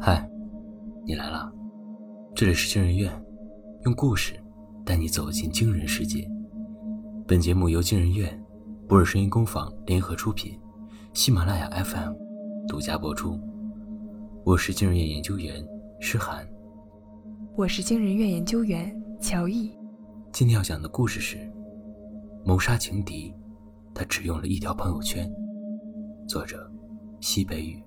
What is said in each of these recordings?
嗨，你来了，这里是惊人院，用故事带你走进惊人世界。本节目由惊人院、博尔声音工坊联合出品，喜马拉雅 FM 独家播出。我是惊人院研究员诗涵，我是惊人院研究员乔毅。今天要讲的故事是《谋杀情敌》，他只用了一条朋友圈。作者：西北雨。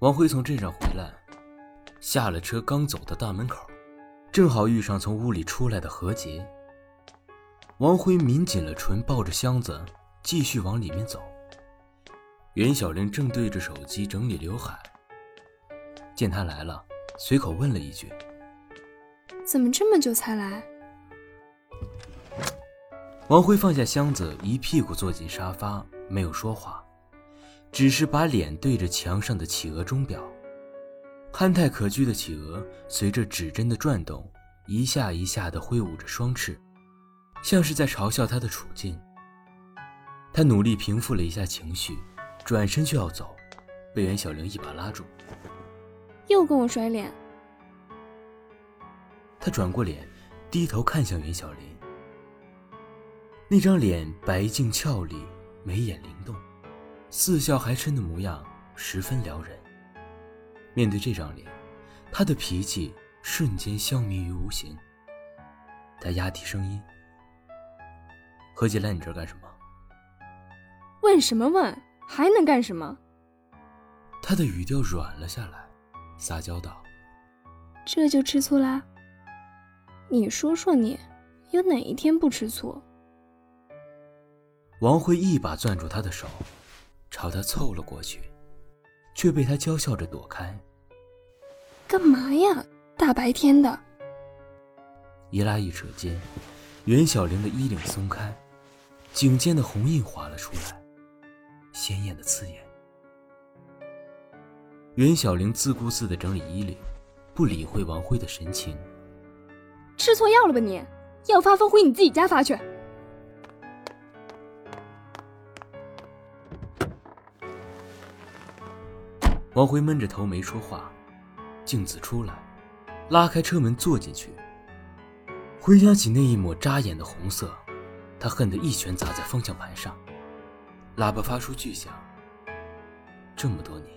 王辉从镇上回来，下了车，刚走到大门口，正好遇上从屋里出来的何洁。王辉抿紧了唇，抱着箱子继续往里面走。袁小玲正对着手机整理刘海，见他来了，随口问了一句：“怎么这么久才来？”王辉放下箱子，一屁股坐进沙发，没有说话。只是把脸对着墙上的企鹅钟表，憨态可掬的企鹅随着指针的转动，一下一下地挥舞着双翅，像是在嘲笑他的处境。他努力平复了一下情绪，转身就要走，被袁小玲一把拉住。又跟我甩脸。他转过脸，低头看向袁小玲，那张脸白净俏丽，眉眼灵动。似笑还嗔的模样十分撩人。面对这张脸，他的脾气瞬间消弭于无形。他压低声音：“何姐来你这儿干什么？”“问什么问？还能干什么？”他的语调软了下来，撒娇道：“这就吃醋啦？你说说你，有哪一天不吃醋？”王辉一把攥住他的手。朝他凑了过去，却被他娇笑着躲开。干嘛呀？大白天的！一拉一扯间，袁小玲的衣领松开，颈间的红印划了出来，鲜艳的刺眼。袁小玲自顾自的整理衣领，不理会王辉的神情。吃错药了吧你？要发疯回你自己家发去。王辉闷着头没说话，镜子出来，拉开车门坐进去。回想起那一抹扎眼的红色，他恨得一拳砸在方向盘上，喇叭发出巨响。这么多年，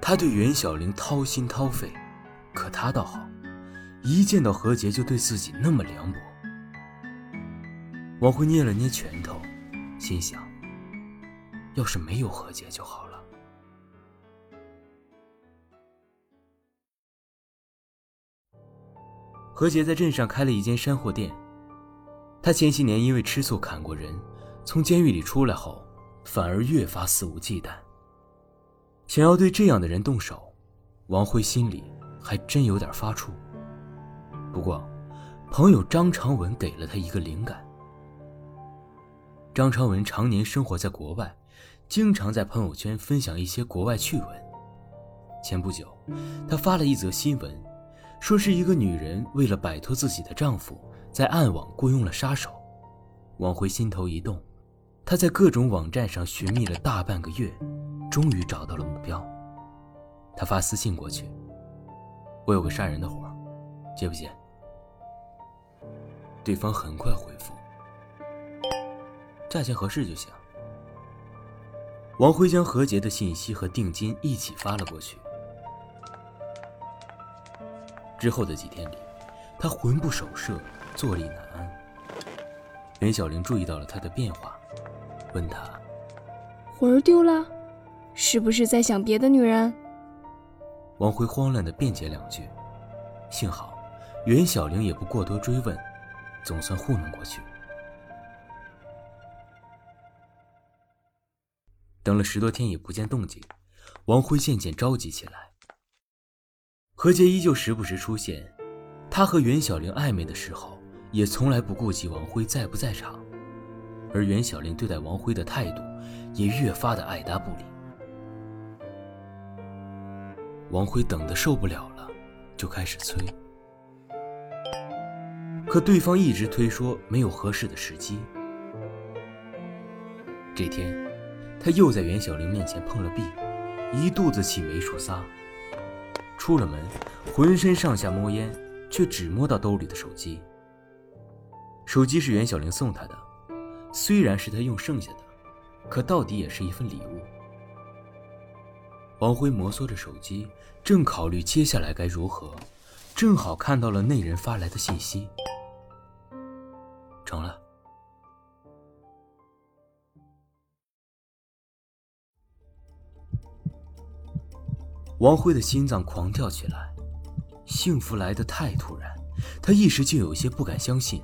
他对袁小玲掏心掏肺，可他倒好，一见到何洁就对自己那么凉薄。王辉捏了捏拳头，心想：要是没有何洁就好了。何洁在镇上开了一间山货店。他前些年因为吃醋砍过人，从监狱里出来后，反而越发肆无忌惮。想要对这样的人动手，王辉心里还真有点发怵。不过，朋友张长文给了他一个灵感。张长文常年生活在国外，经常在朋友圈分享一些国外趣闻。前不久，他发了一则新闻。说是一个女人为了摆脱自己的丈夫，在暗网雇佣了杀手。王辉心头一动，他在各种网站上寻觅了大半个月，终于找到了目标。他发私信过去：“我有个杀人的活，接不接？”对方很快回复：“价钱合适就行。”王辉将何洁的信息和定金一起发了过去。之后的几天里，他魂不守舍，坐立难安。袁小玲注意到了他的变化，问他：“魂儿丢了，是不是在想别的女人？”王辉慌乱的辩解两句，幸好袁小玲也不过多追问，总算糊弄过去。等了十多天也不见动静，王辉渐渐着急起来。何洁依旧时不时出现，他和袁小玲暧昧的时候，也从来不顾及王辉在不在场，而袁小玲对待王辉的态度，也越发的爱答不理。王辉等得受不了了，就开始催。可对方一直推说没有合适的时机。这天，他又在袁小玲面前碰了壁，一肚子气没处撒。出了门，浑身上下摸烟，却只摸到兜里的手机。手机是袁小玲送他的，虽然是他用剩下的，可到底也是一份礼物。王辉摩挲着手机，正考虑接下来该如何，正好看到了那人发来的信息。成了。王辉的心脏狂跳起来，幸福来得太突然，他一时竟有些不敢相信。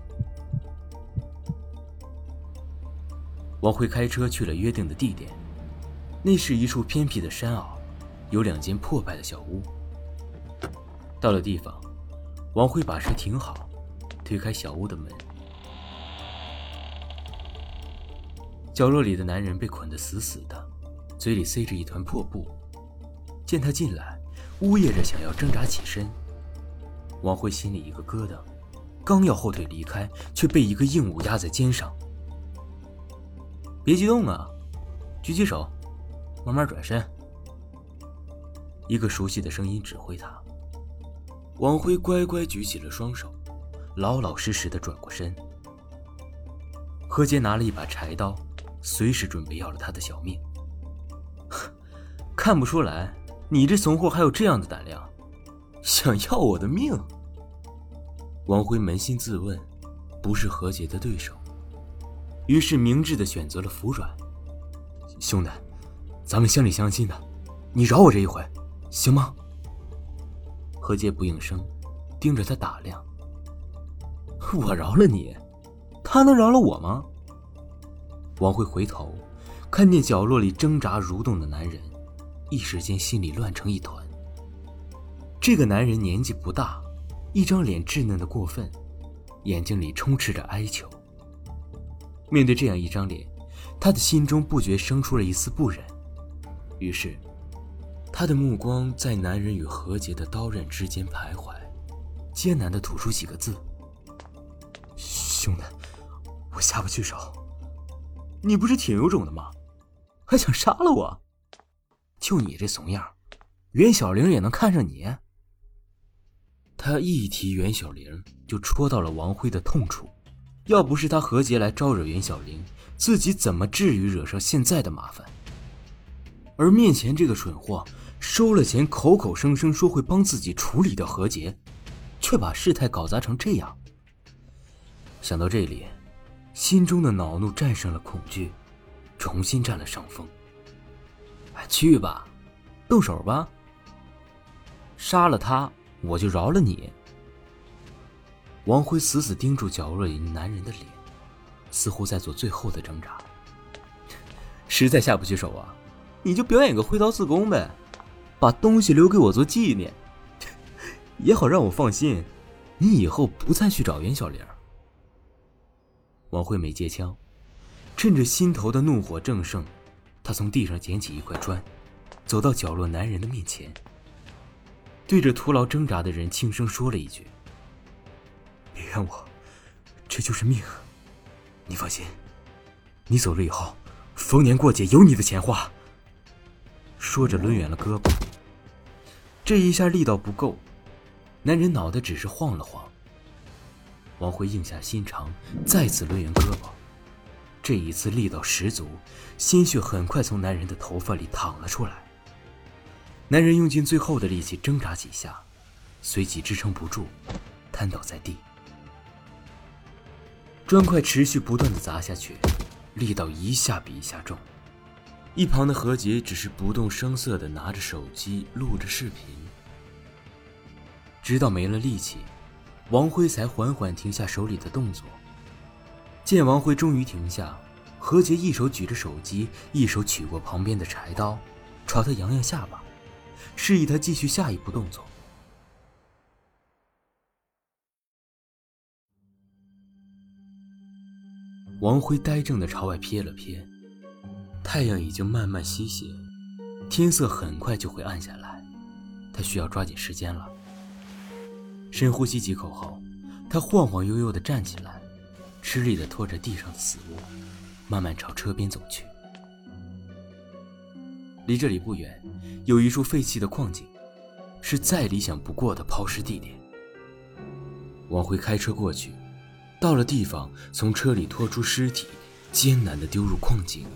王辉开车去了约定的地点，那是一处偏僻的山坳。有两间破败的小屋。到了地方，王辉把车停好，推开小屋的门。角落里的男人被捆得死死的，嘴里塞着一团破布。见他进来，呜咽着想要挣扎起身。王辉心里一个疙瘩，刚要后退离开，却被一个硬物压在肩上。别激动啊，举起手，慢慢转身。一个熟悉的声音指挥他。王辉乖乖举起了双手，老老实实的转过身。何洁拿了一把柴刀，随时准备要了他的小命。看不出来，你这怂货还有这样的胆量，想要我的命？王辉扪心自问，不是何洁的对手，于是明智的选择了服软。兄弟，咱们乡里乡亲的，你饶我这一回。行吗？何洁不应声，盯着他打量。我饶了你，他能饶了我吗？王辉回头，看见角落里挣扎蠕动的男人，一时间心里乱成一团。这个男人年纪不大，一张脸稚嫩的过分，眼睛里充斥着哀求。面对这样一张脸，他的心中不觉生出了一丝不忍，于是。他的目光在男人与何洁的刀刃之间徘徊，艰难的吐出几个字：“兄弟，我下不去手。你不是挺有种的吗？还想杀了我？就你这怂样，袁小玲也能看上你？”他一提袁小玲，就戳到了王辉的痛处。要不是他何洁来招惹袁小玲，自己怎么至于惹上现在的麻烦？而面前这个蠢货。收了钱，口口声声说会帮自己处理掉何洁，却把事态搞砸成这样。想到这里，心中的恼怒战胜了恐惧，重新占了上风。去吧，动手吧。杀了他，我就饶了你。王辉死死盯住角落里男人的脸，似乎在做最后的挣扎。实在下不去手啊，你就表演个挥刀自宫呗。把东西留给我做纪念，也好让我放心，你以后不再去找袁小玲。王慧没接枪，趁着心头的怒火正盛，他从地上捡起一块砖，走到角落男人的面前，对着徒劳挣扎的人轻声说了一句：“别怨我，这就是命。你放心，你走了以后，逢年过节有你的钱花。”说着抡圆了胳膊。这一下力道不够，男人脑袋只是晃了晃。王辉硬下心肠，再次抡圆胳膊，这一次力道十足，鲜血很快从男人的头发里淌了出来。男人用尽最后的力气挣扎几下，随即支撑不住，瘫倒在地。砖块持续不断的砸下去，力道一下比一下重。一旁的何洁只是不动声色的拿着手机录着视频，直到没了力气，王辉才缓缓停下手里的动作。见王辉终于停下，何洁一手举着手机，一手取过旁边的柴刀，朝他扬扬下巴，示意他继续下一步动作。王辉呆怔的朝外瞥了瞥。太阳已经慢慢西斜，天色很快就会暗下来。他需要抓紧时间了。深呼吸几口后，他晃晃悠悠的站起来，吃力地拖着地上的死物，慢慢朝车边走去。离这里不远，有一处废弃的矿井，是再理想不过的抛尸地点。王辉开车过去，到了地方，从车里拖出尸体，艰难地丢入矿井。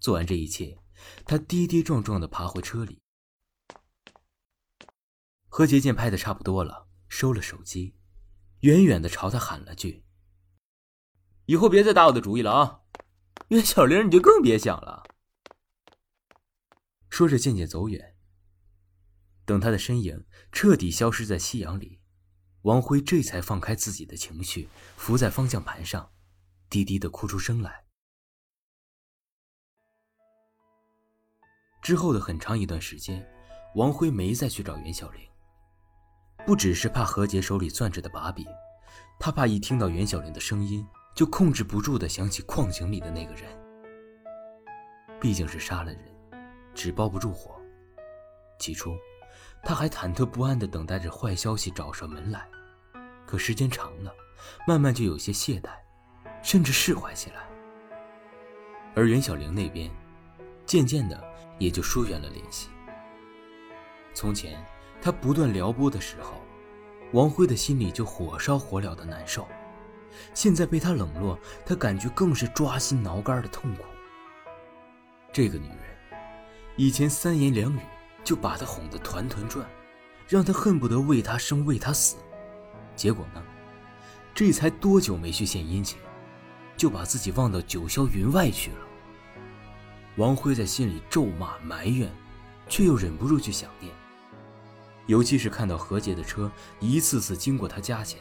做完这一切，他跌跌撞撞地爬回车里。何洁见拍的差不多了，收了手机，远远的朝他喊了句：“以后别再打我的主意了啊！”袁小玲，你就更别想了。说着，渐渐走远。等他的身影彻底消失在夕阳里，王辉这才放开自己的情绪，伏在方向盘上，低低的哭出声来。之后的很长一段时间，王辉没再去找袁小玲。不只是怕何洁手里攥着的把柄，他怕一听到袁小玲的声音，就控制不住的想起矿井里的那个人。毕竟是杀了人，纸包不住火。起初，他还忐忑不安的等待着坏消息找上门来，可时间长了，慢慢就有些懈怠，甚至释怀起来。而袁小玲那边，渐渐的。也就疏远了联系。从前，他不断撩拨的时候，王辉的心里就火烧火燎的难受；现在被他冷落，他感觉更是抓心挠肝的痛苦。这个女人，以前三言两语就把他哄得团团转，让他恨不得为他生为他死。结果呢，这才多久没去献殷勤，就把自己忘到九霄云外去了。王辉在心里咒骂埋怨，却又忍不住去想念。尤其是看到何洁的车一次次经过他家前，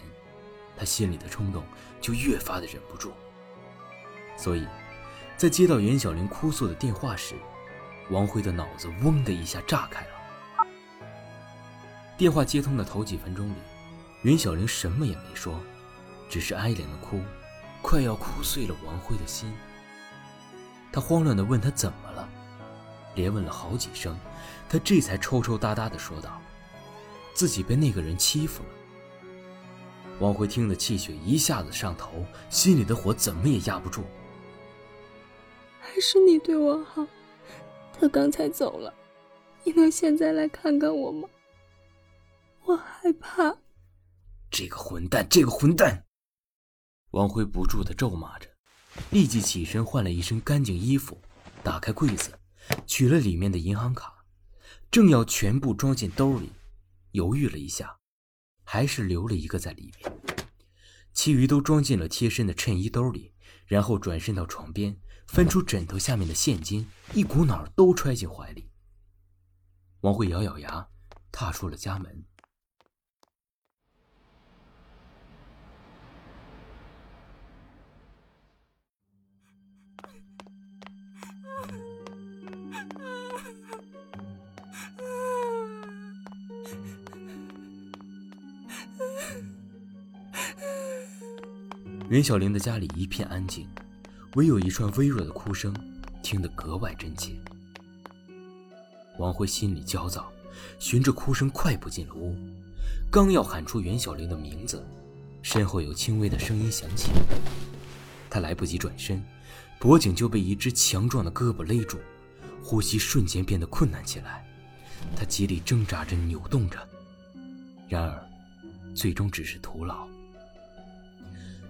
他心里的冲动就越发的忍不住。所以，在接到袁小玲哭诉的电话时，王辉的脑子嗡的一下炸开了。电话接通的头几分钟里，袁小玲什么也没说，只是哀怜的哭，快要哭碎了王辉的心。他慌乱地问他怎么了，连问了好几声，他这才抽抽搭搭地说道：“自己被那个人欺负了。”王辉听得气血一下子上头，心里的火怎么也压不住。还是你对我好，他刚才走了，你能现在来看看我吗？我害怕。这个混蛋，这个混蛋！王辉不住的咒骂着。立即起身换了一身干净衣服，打开柜子，取了里面的银行卡，正要全部装进兜里，犹豫了一下，还是留了一个在里面，其余都装进了贴身的衬衣兜里，然后转身到床边，翻出枕头下面的现金，一股脑都揣进怀里。王慧咬咬牙，踏出了家门。袁小玲的家里一片安静，唯有一串微弱的哭声，听得格外真切。王辉心里焦躁，循着哭声快步进了屋，刚要喊出袁小玲的名字，身后有轻微的声音响起。他来不及转身，脖颈就被一只强壮的胳膊勒住，呼吸瞬间变得困难起来。他极力挣扎着，扭动着，然而，最终只是徒劳。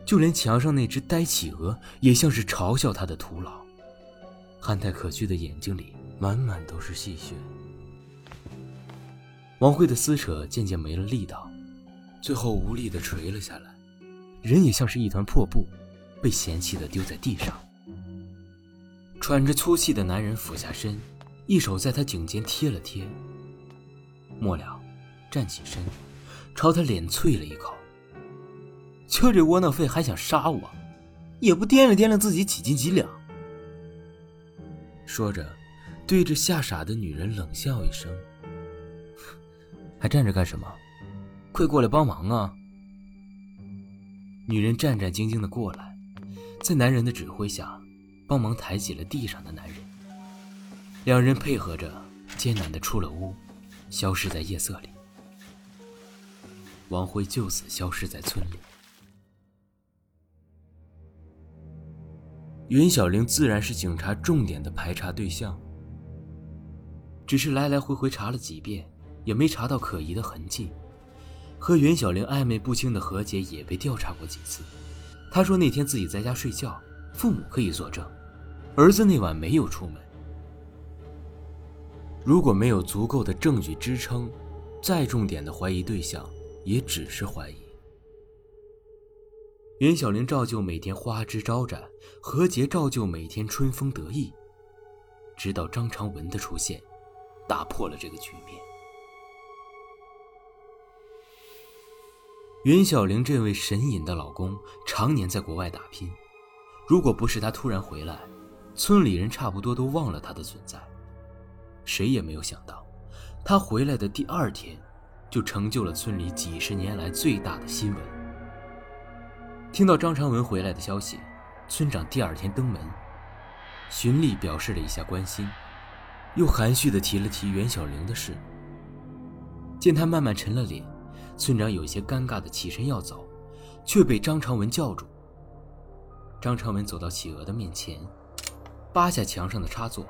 就连墙上那只呆企鹅也像是嘲笑他的徒劳，憨态可掬的眼睛里满满都是戏谑。王慧的撕扯渐渐没了力道，最后无力的垂了下来，人也像是一团破布，被嫌弃的丢在地上。喘着粗气的男人俯下身，一手在他颈间贴了贴，末了，站起身，朝他脸啐了一口。就这窝囊废还想杀我，也不掂量掂量自己几斤几两。说着，对着吓傻的女人冷笑一声：“还站着干什么？快过来帮忙啊！”女人战战兢兢的过来，在男人的指挥下，帮忙抬起了地上的男人。两人配合着，艰难的出了屋，消失在夜色里。王辉就此消失在村里。袁小玲自然是警察重点的排查对象，只是来来回回查了几遍，也没查到可疑的痕迹。和袁小玲暧昧不清的何洁也被调查过几次，她说那天自己在家睡觉，父母可以作证，儿子那晚没有出门。如果没有足够的证据支撑，再重点的怀疑对象也只是怀疑。袁小玲照旧每天花枝招展，何洁照旧每天春风得意，直到张长文的出现，打破了这个局面。袁小玲这位神隐的老公常年在国外打拼，如果不是他突然回来，村里人差不多都忘了他的存在。谁也没有想到，他回来的第二天，就成就了村里几十年来最大的新闻。听到张长文回来的消息，村长第二天登门，循例表示了一下关心，又含蓄地提了提袁小玲的事。见他慢慢沉了脸。村长有些尴尬的起身要走，却被张长文叫住。张长文走到企鹅的面前，扒下墙上的插座，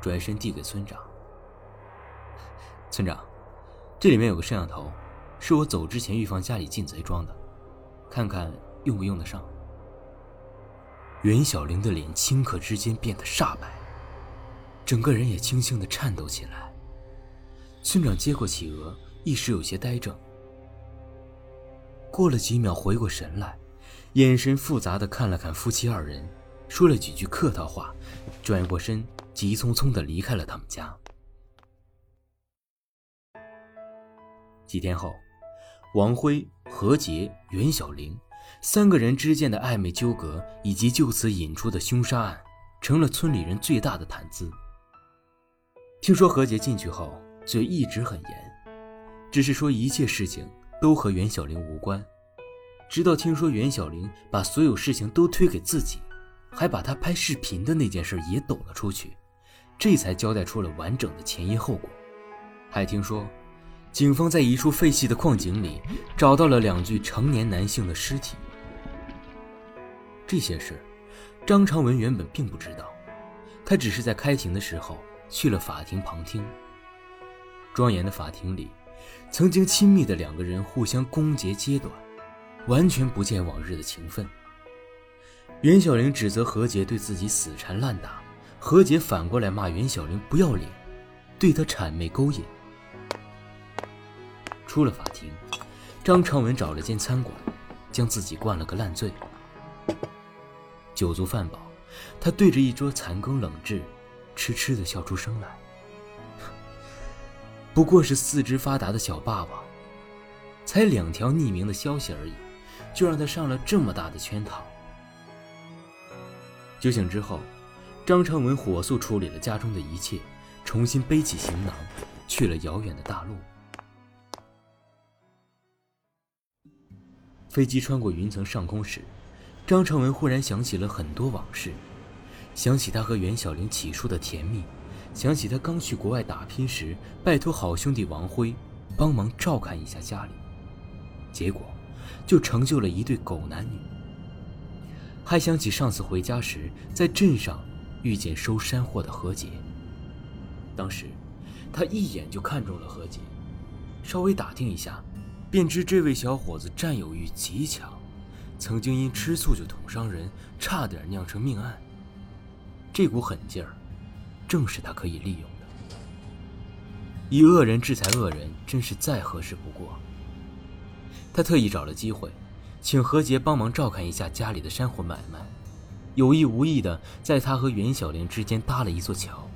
转身递给村长：“村长，这里面有个摄像头，是我走之前预防家里进贼装的，看看用不用得上。”袁小玲的脸顷刻之间变得煞白，整个人也轻轻的颤抖起来。村长接过企鹅。一时有些呆怔，过了几秒，回过神来，眼神复杂的看了看夫妻二人，说了几句客套话，转过身，急匆匆的离开了他们家。几天后，王辉、何洁、袁小玲三个人之间的暧昧纠葛，以及就此引出的凶杀案，成了村里人最大的谈资。听说何洁进去后，嘴一直很严。只是说一切事情都和袁小玲无关，直到听说袁小玲把所有事情都推给自己，还把他拍视频的那件事也抖了出去，这才交代出了完整的前因后果。还听说，警方在一处废弃的矿井里找到了两具成年男性的尸体。这些事，张长文原本并不知道，他只是在开庭的时候去了法庭旁听。庄严的法庭里。曾经亲密的两个人互相攻讦揭短，完全不见往日的情分。袁小玲指责何洁对自己死缠烂打，何洁反过来骂袁小玲不要脸，对她谄媚勾引。出了法庭，张长文找了间餐馆，将自己灌了个烂醉。酒足饭饱，他对着一桌残羹冷炙，痴痴地笑出声来。不过是四肢发达的小霸王，才两条匿名的消息而已，就让他上了这么大的圈套。酒醒之后，张长文火速处理了家中的一切，重新背起行囊，去了遥远的大陆。飞机穿过云层上空时，张成文忽然想起了很多往事，想起他和袁小玲起初的甜蜜。想起他刚去国外打拼时，拜托好兄弟王辉帮忙照看一下家里，结果就成就了一对狗男女。还想起上次回家时，在镇上遇见收山货的何洁，当时他一眼就看中了何洁，稍微打听一下，便知这位小伙子占有欲极强，曾经因吃醋就捅伤人，差点酿成命案。这股狠劲儿。正是他可以利用的。以恶人制裁恶人，真是再合适不过。他特意找了机会，请何洁帮忙照看一下家里的山货买卖，有意无意的在他和袁小玲之间搭了一座桥。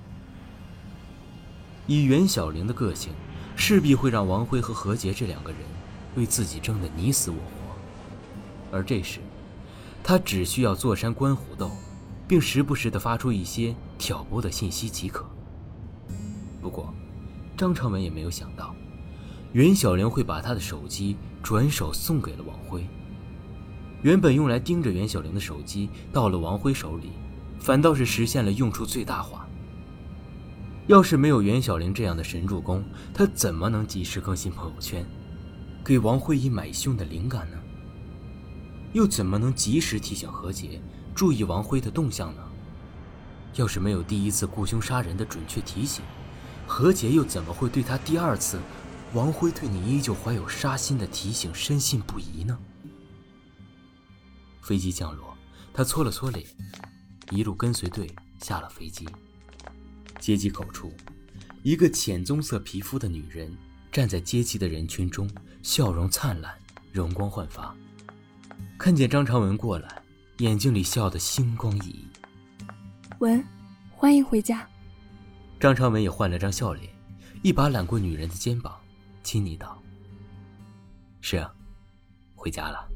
以袁小玲的个性，势必会让王辉和何洁这两个人为自己争得你死我活，而这时，他只需要坐山观虎斗。并时不时地发出一些挑拨的信息即可。不过，张长文也没有想到，袁小玲会把他的手机转手送给了王辉。原本用来盯着袁小玲的手机，到了王辉手里，反倒是实现了用处最大化。要是没有袁小玲这样的神助攻，他怎么能及时更新朋友圈，给王慧怡买凶的灵感呢？又怎么能及时提醒何洁注意王辉的动向呢？要是没有第一次雇凶杀人的准确提醒，何洁又怎么会对他第二次王辉对你依旧怀有杀心的提醒深信不疑呢？飞机降落，他搓了搓脸，一路跟随队下了飞机。接机口处，一个浅棕色皮肤的女人站在接机的人群中，笑容灿烂，容光焕发。看见张长文过来，眼睛里笑得星光熠熠。文，欢迎回家。张长文也换了张笑脸，一把揽过女人的肩膀，亲昵道：“是啊，回家了。”